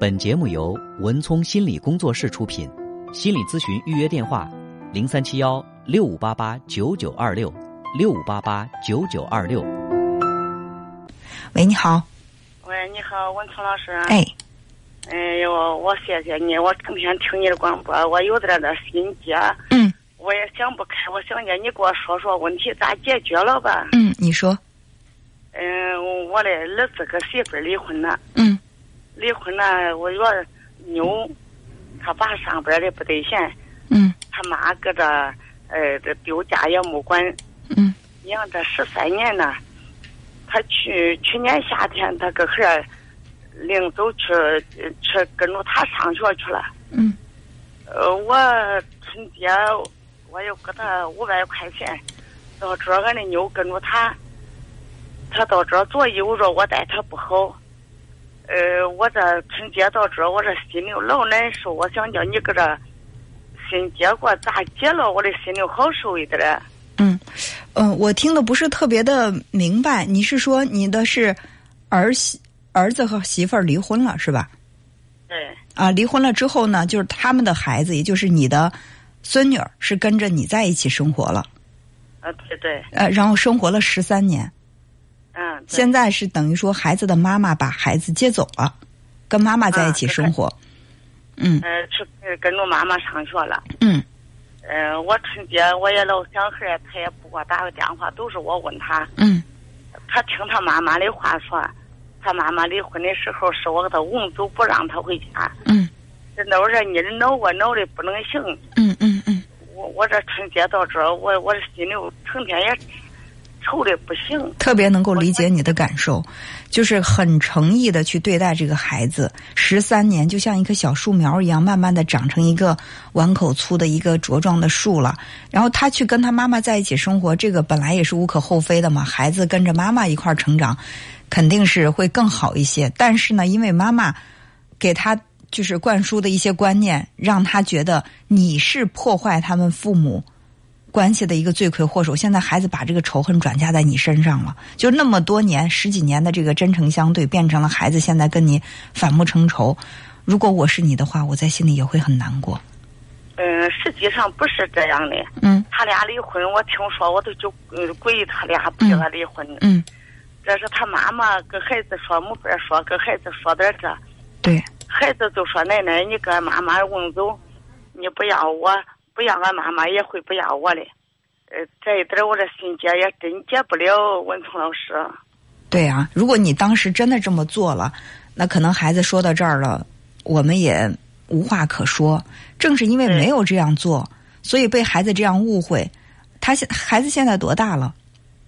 本节目由文聪心理工作室出品，心理咨询预约电话：零三七幺六五八八九九二六六五八八九九二六。喂，你好。喂，你好，文聪老师。哎。哎呦，我谢谢你，我成天听你的广播，我有点点心结。嗯。我也想不开，我想着你给我说说问题咋解决了吧。嗯，你说。嗯，我的儿子跟媳妇离婚了。嗯。离婚了，我说妞，他爸上班的不得闲。嗯。他妈搁这，呃，这丢家也没管。嗯。养这十三年呢，他去去年夏天，他搁孩儿领走去去跟着他上学去了。嗯。呃，我春节我又给他五百块钱，到这俺的妞跟着他。他到这做右着，我待他不好。呃，我这春节到这，我这心里老难受。我想叫你搁这心结果咋解了，我的心里好受一点。嗯，嗯，我听的不是特别的明白。你是说你的是儿媳儿子和媳妇儿离婚了是吧？对。啊，离婚了之后呢，就是他们的孩子，也就是你的孙女儿，是跟着你在一起生活了。啊，对对。呃，然后生活了十三年。嗯，现在是等于说孩子的妈妈把孩子接走了，跟妈妈在一起生活。嗯。呃，去跟着妈妈上学了。嗯。呃，我春节我也老想孩儿，他也不给我打个电话，都是我问他。嗯。他听他妈妈的话说，他妈妈离婚的时候是我给他问走，不让他回家。嗯。这那会儿你这闹我闹的不能行。嗯嗯嗯。我我这春节到这，我我的心里成天也。愁的不行，特别能够理解你的感受，就是很诚意的去对待这个孩子。十三年就像一棵小树苗一样，慢慢的长成一个碗口粗的一个茁壮的树了。然后他去跟他妈妈在一起生活，这个本来也是无可厚非的嘛。孩子跟着妈妈一块儿成长，肯定是会更好一些。但是呢，因为妈妈给他就是灌输的一些观念，让他觉得你是破坏他们父母。关系的一个罪魁祸首，现在孩子把这个仇恨转嫁在你身上了，就那么多年十几年的这个真诚相对，变成了孩子现在跟你反目成仇。如果我是你的话，我在心里也会很难过。嗯，实际上不是这样的。嗯。他俩离婚，我听说我都就嗯跪他俩不给他离婚。嗯。这是他妈妈跟孩子说没法说，跟孩子说点这。对。孩子就说：“奶奶，你跟妈妈问走，你不要我。”不要俺妈妈也会不要我的，呃，这一点我这心结也真结不了。文聪老师，对啊，如果你当时真的这么做了，那可能孩子说到这儿了，我们也无话可说。正是因为没有这样做，所以被孩子这样误会。他现孩子现在多大了？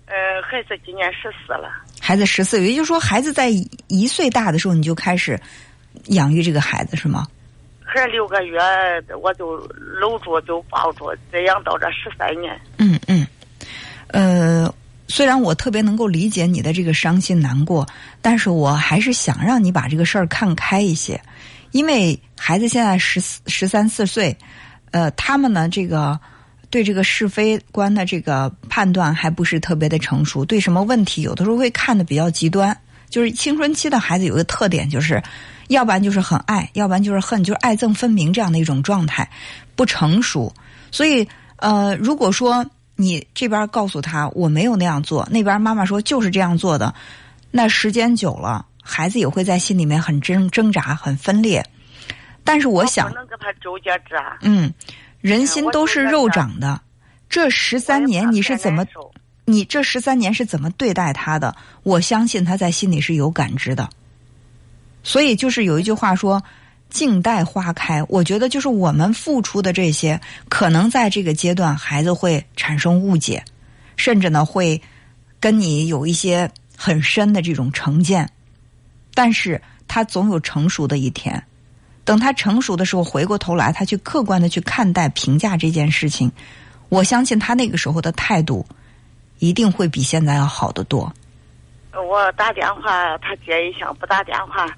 呃，孩子今年十四了。孩子十四，也就是说，孩子在一岁大的时候你就开始养育这个孩子，是吗？孩六个月，我就搂住就抱住，这样到这十三年。嗯嗯，呃，虽然我特别能够理解你的这个伤心难过，但是我还是想让你把这个事儿看开一些，因为孩子现在十四十三四岁，呃，他们呢这个对这个是非观的这个判断还不是特别的成熟，对什么问题有的时候会看的比较极端。就是青春期的孩子有一个特点，就是要不然就是很爱，要不然就是恨，就是爱憎分明这样的一种状态，不成熟。所以，呃，如果说你这边告诉他我没有那样做，那边妈妈说就是这样做的，那时间久了，孩子也会在心里面很挣挣扎、很分裂。但是我想，能跟他纠结着。嗯，人心都是肉长的，这十三年你是怎么？你这十三年是怎么对待他的？我相信他在心里是有感知的。所以就是有一句话说：“静待花开。”我觉得就是我们付出的这些，可能在这个阶段，孩子会产生误解，甚至呢会跟你有一些很深的这种成见。但是他总有成熟的一天。等他成熟的时候，回过头来，他去客观的去看待、评价这件事情。我相信他那个时候的态度。一定会比现在要好得多。我打电话，他接一下；不打电话，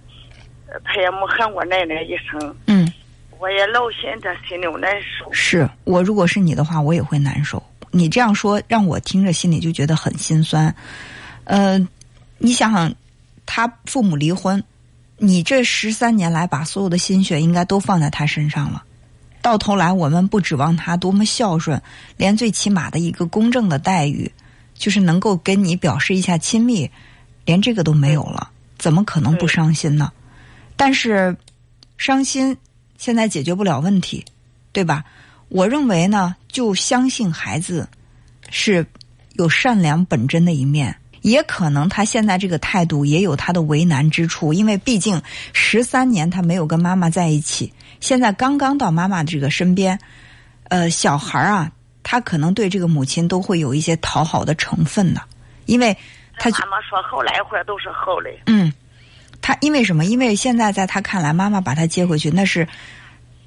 他也没喊我奶奶一声。嗯，我也老心着，心里难受。是我如果是你的话，我也会难受。你这样说，让我听着心里就觉得很心酸。呃，你想想，他父母离婚，你这十三年来把所有的心血应该都放在他身上了，到头来我们不指望他多么孝顺，连最起码的一个公正的待遇，就是能够跟你表示一下亲密，连这个都没有了，怎么可能不伤心呢？但是，伤心现在解决不了问题，对吧？我认为呢，就相信孩子是有善良本真的一面。也可能他现在这个态度也有他的为难之处，因为毕竟十三年他没有跟妈妈在一起，现在刚刚到妈妈这个身边，呃，小孩啊，他可能对这个母亲都会有一些讨好的成分呢，因为他妈妈说后来话都是后来。嗯，他因为什么？因为现在在他看来，妈妈把他接回去，那是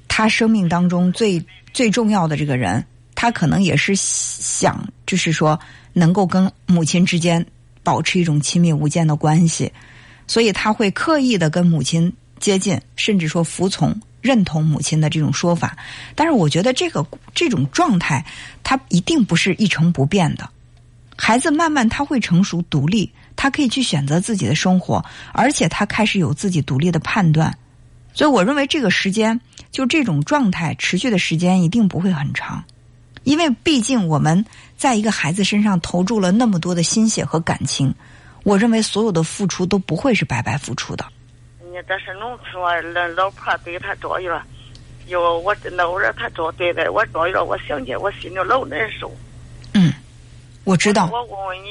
他生命当中最最重要的这个人，他可能也是想，就是说能够跟母亲之间。保持一种亲密无间的关系，所以他会刻意的跟母亲接近，甚至说服从、认同母亲的这种说法。但是，我觉得这个这种状态，他一定不是一成不变的。孩子慢慢他会成熟独立，他可以去选择自己的生活，而且他开始有自己独立的判断。所以，我认为这个时间就这种状态持续的时间一定不会很长。因为毕竟我们在一个孩子身上投注了那么多的心血和感情，我认为所有的付出都不会是白白付出的。你这是农村啊，老老婆对他着院，有我老人他着对待我着院，我想起我心里老难受。嗯，我知道。我问问你，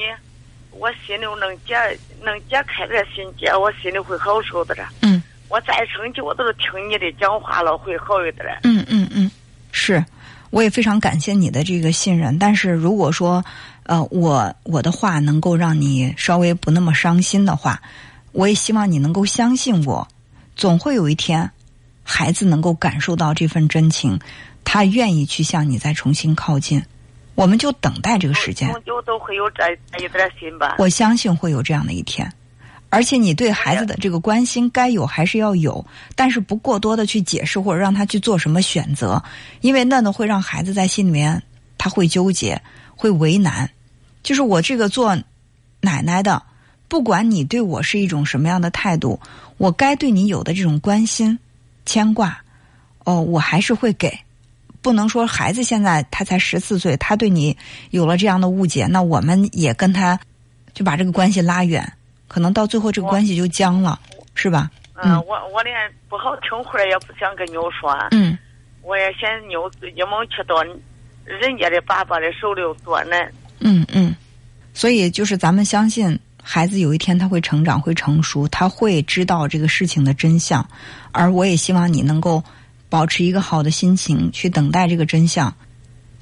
我心里能解能解开这心结，我心里会好受的了。嗯。我再生气，我都是听你的讲话了，会好一点了。嗯嗯嗯，是。我也非常感谢你的这个信任，但是如果说，呃，我我的话能够让你稍微不那么伤心的话，我也希望你能够相信我，总会有一天，孩子能够感受到这份真情，他愿意去向你再重新靠近，我们就等待这个时间。终究都会有这一点心吧。我相信会有这样的一天。而且你对孩子的这个关心该有还是要有，但是不过多的去解释或者让他去做什么选择，因为那呢会让孩子在心里面他会纠结，会为难。就是我这个做奶奶的，不管你对我是一种什么样的态度，我该对你有的这种关心、牵挂，哦，我还是会给。不能说孩子现在他才十四岁，他对你有了这样的误解，那我们也跟他就把这个关系拉远。可能到最后这个关系就僵了，是吧？嗯，我我连不好听话也不想跟牛说。嗯，我也嫌妞一毛去到人家的爸爸的手里多难。嗯嗯，所以就是咱们相信孩子有一天他会成长会成熟，他会知道这个事情的真相。而我也希望你能够保持一个好的心情去等待这个真相。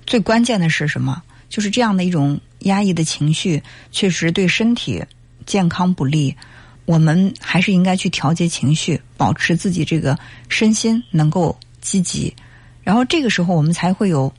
最关键的是什么？就是这样的一种压抑的情绪，确实对身体。健康不利，我们还是应该去调节情绪，保持自己这个身心能够积极，然后这个时候我们才会有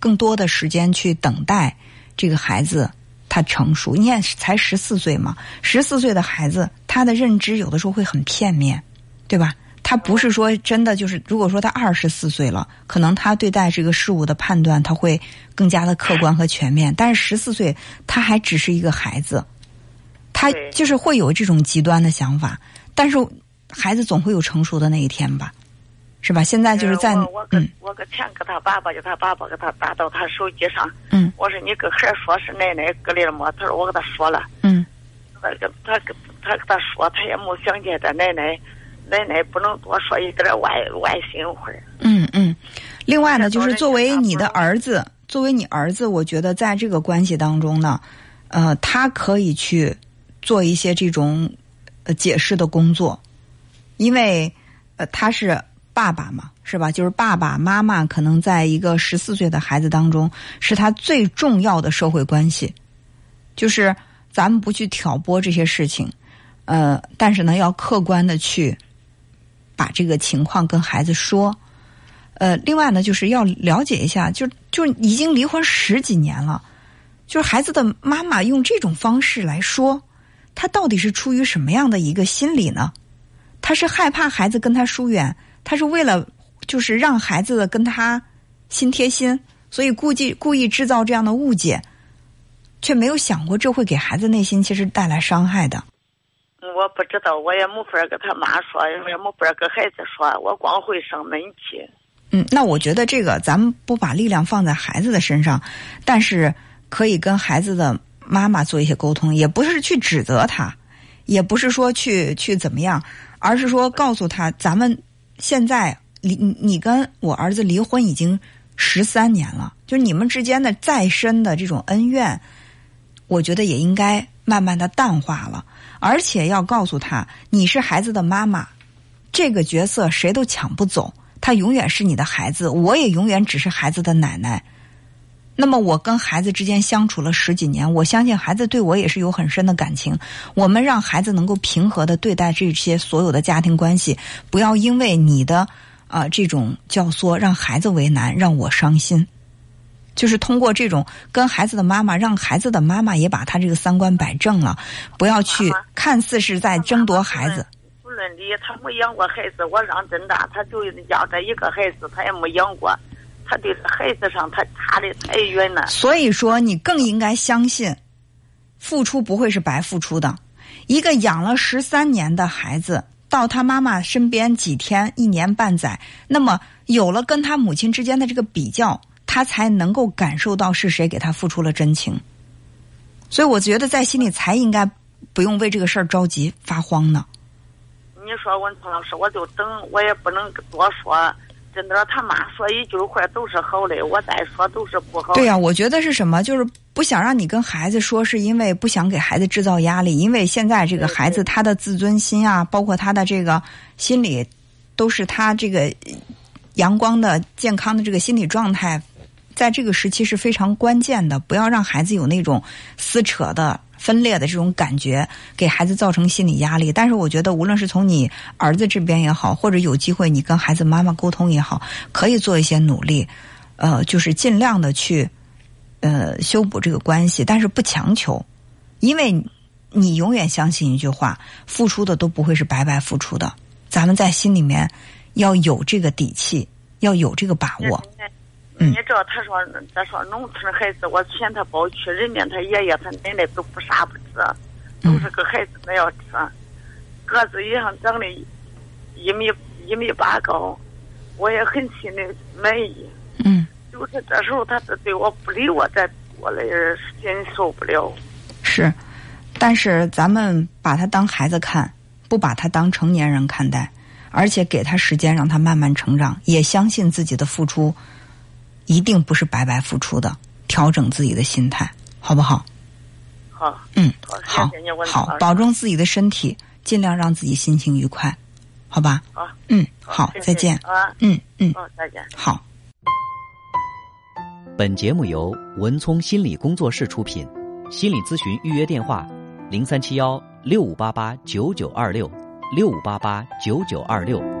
更多的时间去等待这个孩子他成熟。你看，才十四岁嘛，十四岁的孩子他的认知有的时候会很片面，对吧？他不是说真的就是，如果说他二十四岁了，可能他对待这个事物的判断他会更加的客观和全面，但是十四岁他还只是一个孩子。他就是会有这种极端的想法，但是孩子总会有成熟的那一天吧，是吧？现在就是在嗯，我搁钱给他爸爸，叫他爸爸给他打到他手机上。嗯，我说你跟孩儿说是奶奶搁里了没？他说我给他说了。嗯，他跟他跟他跟他说，他也没想见他奶奶，奶奶不能多说一点外外心话。嗯嗯，另外呢，就是作为你的儿子，作为你儿子，我觉得在这个关系当中呢，呃，他可以去。做一些这种呃解释的工作，因为呃他是爸爸嘛，是吧？就是爸爸妈妈可能在一个十四岁的孩子当中是他最重要的社会关系，就是咱们不去挑拨这些事情，呃，但是呢要客观的去把这个情况跟孩子说，呃，另外呢就是要了解一下，就就已经离婚十几年了，就是孩子的妈妈用这种方式来说。他到底是出于什么样的一个心理呢？他是害怕孩子跟他疏远，他是为了就是让孩子跟他心贴心，所以故意故意制造这样的误解，却没有想过这会给孩子内心其实带来伤害的。嗯，我不知道，我也没法跟他妈说，也没法跟孩子说，我光会生闷气。嗯，那我觉得这个咱们不把力量放在孩子的身上，但是可以跟孩子的妈妈做一些沟通，也不是去指责他，也不是说去去怎么样，而是说告诉他，咱们现在离你跟我儿子离婚已经十三年了，就是你们之间的再深的这种恩怨，我觉得也应该慢慢的淡化了，而且要告诉他，你是孩子的妈妈，这个角色谁都抢不走。他永远是你的孩子，我也永远只是孩子的奶奶。那么，我跟孩子之间相处了十几年，我相信孩子对我也是有很深的感情。我们让孩子能够平和的对待这些所有的家庭关系，不要因为你的啊这种教唆让孩子为难，让我伤心。就是通过这种跟孩子的妈妈，让孩子的妈妈也把他这个三观摆正了，不要去看似是在争夺孩子。不论理，他没养过孩子，我让真大，他就养这一个孩子，他也没养过。他对孩子上，他差的太远了。所以说，你更应该相信，付出不会是白付出的。一个养了十三年的孩子，到他妈妈身边几天、一年半载，那么有了跟他母亲之间的这个比较，他才能够感受到是谁给他付出了真情。所以，我觉得在心里才应该不用为这个事儿着急发慌呢。你说文聪老师，我就等，我也不能多说。真的，他妈说一句话都是好的，我再说都是不好。对呀，我觉得是什么？就是不想让你跟孩子说，是因为不想给孩子制造压力。因为现在这个孩子他的自尊心啊，包括他的这个心理，都是他这个阳光的、健康的这个心理状态，在这个时期是非常关键的。不要让孩子有那种撕扯的。分裂的这种感觉，给孩子造成心理压力。但是我觉得，无论是从你儿子这边也好，或者有机会你跟孩子妈妈沟通也好，可以做一些努力，呃，就是尽量的去呃修补这个关系，但是不强求，因为你永远相信一句话：付出的都不会是白白付出的。咱们在心里面要有这个底气，要有这个把握。你知道，他说，他说农村孩子，我嫌他包去，人家他爷爷他奶奶都不傻不知，都是个孩子那样吃，个子一样长得一米一米八高，我也很心里满意。嗯，就是这时候他是对我不理我，这我的心受不了。是，但是咱们把他当孩子看，不把他当成年人看待，而且给他时间让他慢慢成长，也相信自己的付出。一定不是白白付出的，调整自己的心态，好不好？好，嗯，好，好，保重自己的身体，尽量让自己心情愉快，好吧？好，嗯，好，再见。啊，嗯嗯，好，再见。好。本节目由文聪心理工作室出品，心理咨询预约电话：零三七幺六五八八九九二六六五八八九九二六。